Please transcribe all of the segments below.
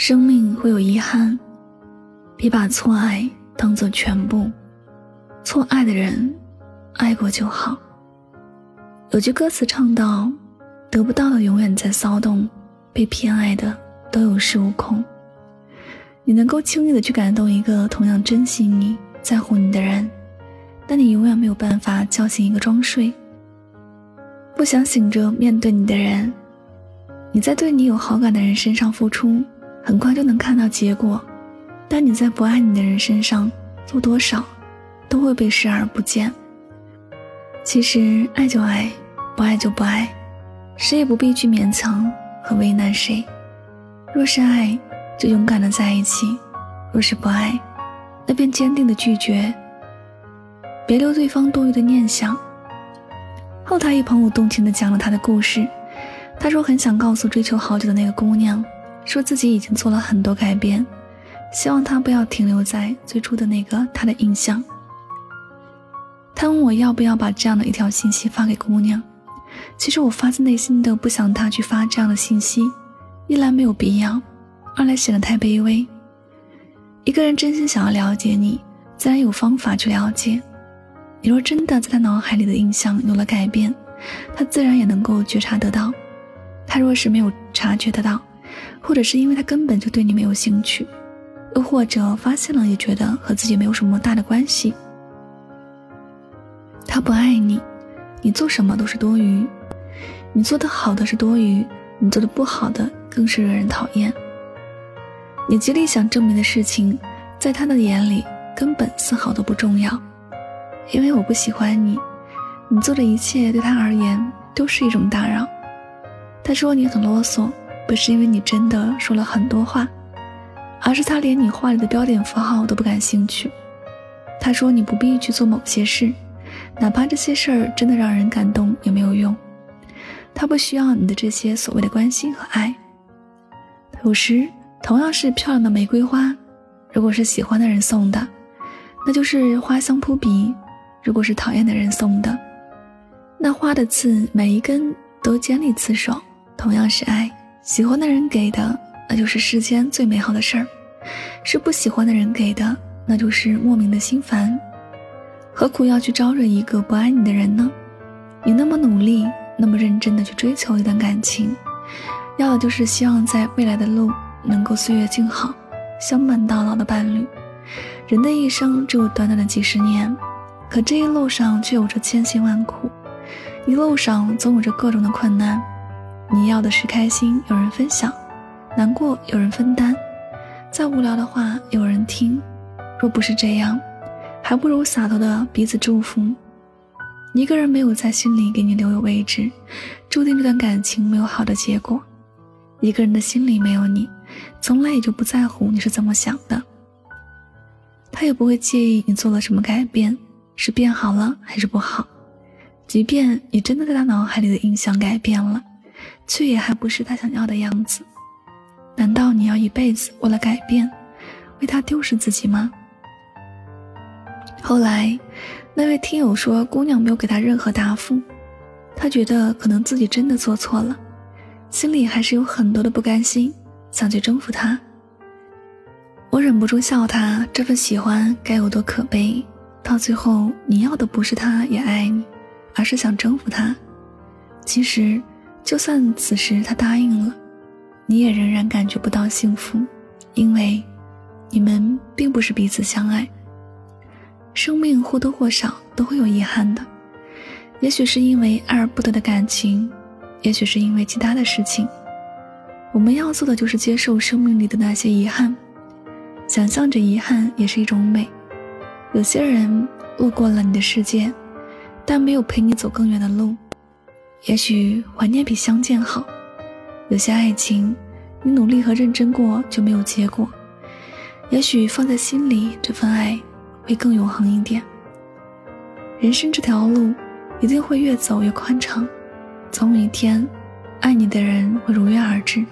生命会有遗憾，别把错爱当做全部。错爱的人，爱过就好。有句歌词唱到：“得不到的永远在骚动，被偏爱的都有恃无恐。”你能够轻易的去感动一个同样珍惜你、在乎你的人，但你永远没有办法叫醒一个装睡、不想醒着面对你的人。你在对你有好感的人身上付出。很快就能看到结果，但你在不爱你的人身上做多少，都会被视而不见。其实爱就爱，不爱就不爱，谁也不必去勉强和为难谁。若是爱，就勇敢的在一起；若是不爱，那便坚定的拒绝。别留对方多余的念想。后台一朋友动情的讲了他的故事，他说很想告诉追求好久的那个姑娘。说自己已经做了很多改变，希望他不要停留在最初的那个他的印象。他问我要不要把这样的一条信息发给姑娘，其实我发自内心的不想他去发这样的信息，一来没有必要，二来显得太卑微。一个人真心想要了解你，自然有方法去了解。你若真的在他脑海里的印象有了改变，他自然也能够觉察得到。他若是没有察觉得到，或者是因为他根本就对你没有兴趣，又或者发现了也觉得和自己没有什么大的关系。他不爱你，你做什么都是多余，你做的好的是多余，你做的不好的更是惹人讨厌。你极力想证明的事情，在他的眼里根本丝毫都不重要。因为我不喜欢你，你做的一切对他而言都是一种打扰。他说你很啰嗦。不是因为你真的说了很多话，而是他连你话里的标点符号都不感兴趣。他说你不必去做某些事，哪怕这些事儿真的让人感动也没有用。他不需要你的这些所谓的关心和爱。有时同样是漂亮的玫瑰花，如果是喜欢的人送的，那就是花香扑鼻；如果是讨厌的人送的，那花的刺每一根都尖利刺手。同样是爱。喜欢的人给的，那就是世间最美好的事儿；是不喜欢的人给的，那就是莫名的心烦。何苦要去招惹一个不爱你的人呢？你那么努力，那么认真的去追求一段感情，要的就是希望在未来的路能够岁月静好，相伴到老的伴侣。人的一生只有短短的几十年，可这一路上却有着千辛万苦，一路上总有着各种的困难。你要的是开心，有人分享；难过，有人分担；再无聊的话，有人听。若不是这样，还不如洒脱的彼此祝福。一个人没有在心里给你留有位置，注定这段感情没有好的结果。一个人的心里没有你，从来也就不在乎你是怎么想的。他也不会介意你做了什么改变，是变好了还是不好。即便你真的在他脑海里的印象改变了。却也还不是他想要的样子，难道你要一辈子为了改变，为他丢失自己吗？后来，那位听友说，姑娘没有给他任何答复，他觉得可能自己真的做错了，心里还是有很多的不甘心，想去征服他。我忍不住笑他这份喜欢该有多可悲，到最后你要的不是他也爱你，而是想征服他。其实。就算此时他答应了，你也仍然感觉不到幸福，因为你们并不是彼此相爱。生命或多或少都会有遗憾的，也许是因为爱而不得的感情，也许是因为其他的事情。我们要做的就是接受生命里的那些遗憾，想象着遗憾也是一种美。有些人路过了你的世界，但没有陪你走更远的路。也许怀念比相见好，有些爱情，你努力和认真过就没有结果。也许放在心里这份爱，会更永恒一点。人生这条路，一定会越走越宽敞，总有一天，爱你的人会如约而至。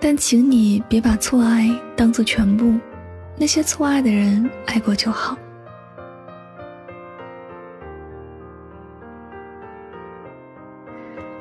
但请你别把错爱当做全部，那些错爱的人，爱过就好。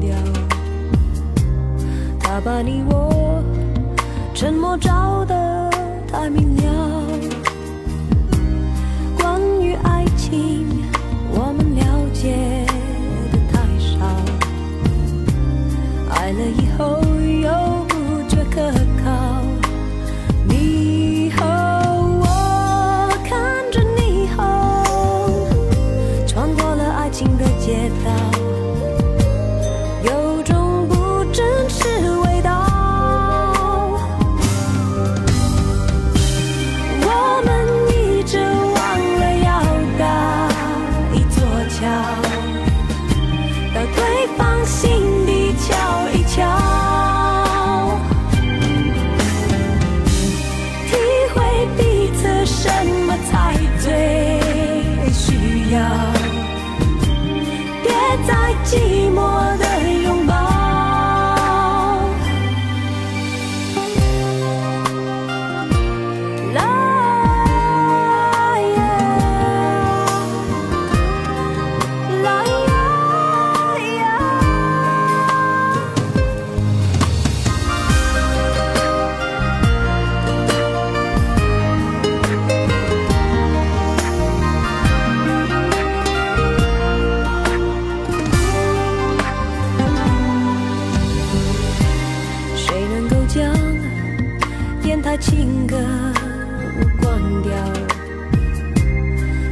掉，他把你我沉默照得太明了。寂寞的。情歌关掉，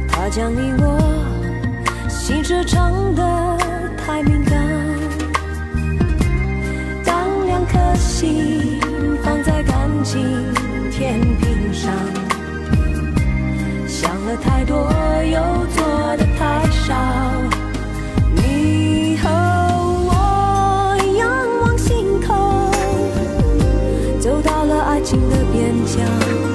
他将你我心事唱得太敏感。当两颗心放在感情天平上，想了太多又做的太少。坚强。